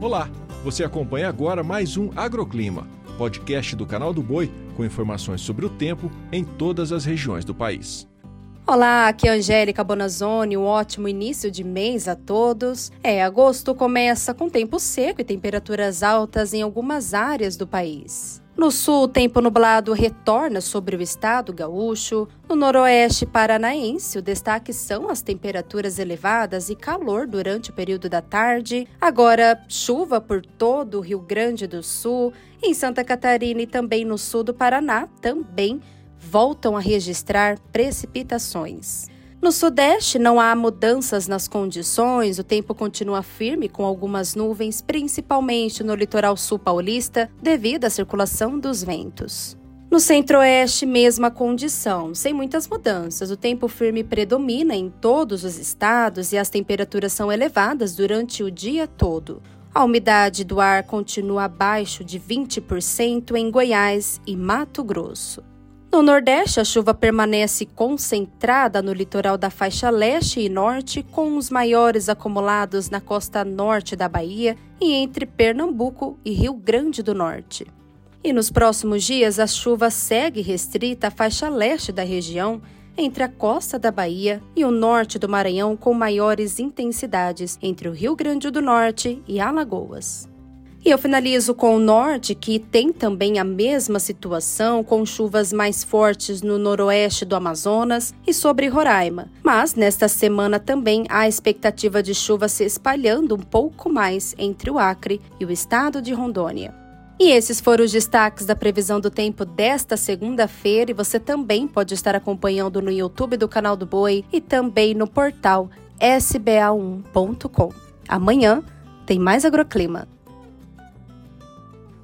Olá, você acompanha agora mais um Agroclima, podcast do canal do Boi com informações sobre o tempo em todas as regiões do país. Olá, aqui é Angélica Bonazzoni, um ótimo início de mês a todos. É, agosto começa com tempo seco e temperaturas altas em algumas áreas do país. No sul, o tempo nublado retorna sobre o estado gaúcho. No noroeste paranaense, o destaque são as temperaturas elevadas e calor durante o período da tarde. Agora, chuva por todo o Rio Grande do Sul. Em Santa Catarina e também no sul do Paraná, também voltam a registrar precipitações. No Sudeste, não há mudanças nas condições, o tempo continua firme com algumas nuvens, principalmente no litoral sul paulista, devido à circulação dos ventos. No Centro-Oeste, mesma condição, sem muitas mudanças. O tempo firme predomina em todos os estados e as temperaturas são elevadas durante o dia todo. A umidade do ar continua abaixo de 20% em Goiás e Mato Grosso. No Nordeste, a chuva permanece concentrada no litoral da faixa leste e norte, com os maiores acumulados na costa norte da Bahia e entre Pernambuco e Rio Grande do Norte. E nos próximos dias, a chuva segue restrita à faixa leste da região, entre a costa da Bahia e o norte do Maranhão, com maiores intensidades entre o Rio Grande do Norte e Alagoas. E eu finalizo com o norte, que tem também a mesma situação, com chuvas mais fortes no noroeste do Amazonas e sobre Roraima. Mas nesta semana também há expectativa de chuva se espalhando um pouco mais entre o Acre e o estado de Rondônia. E esses foram os destaques da previsão do tempo desta segunda-feira e você também pode estar acompanhando no YouTube do canal do Boi e também no portal sba1.com. Amanhã tem mais agroclima.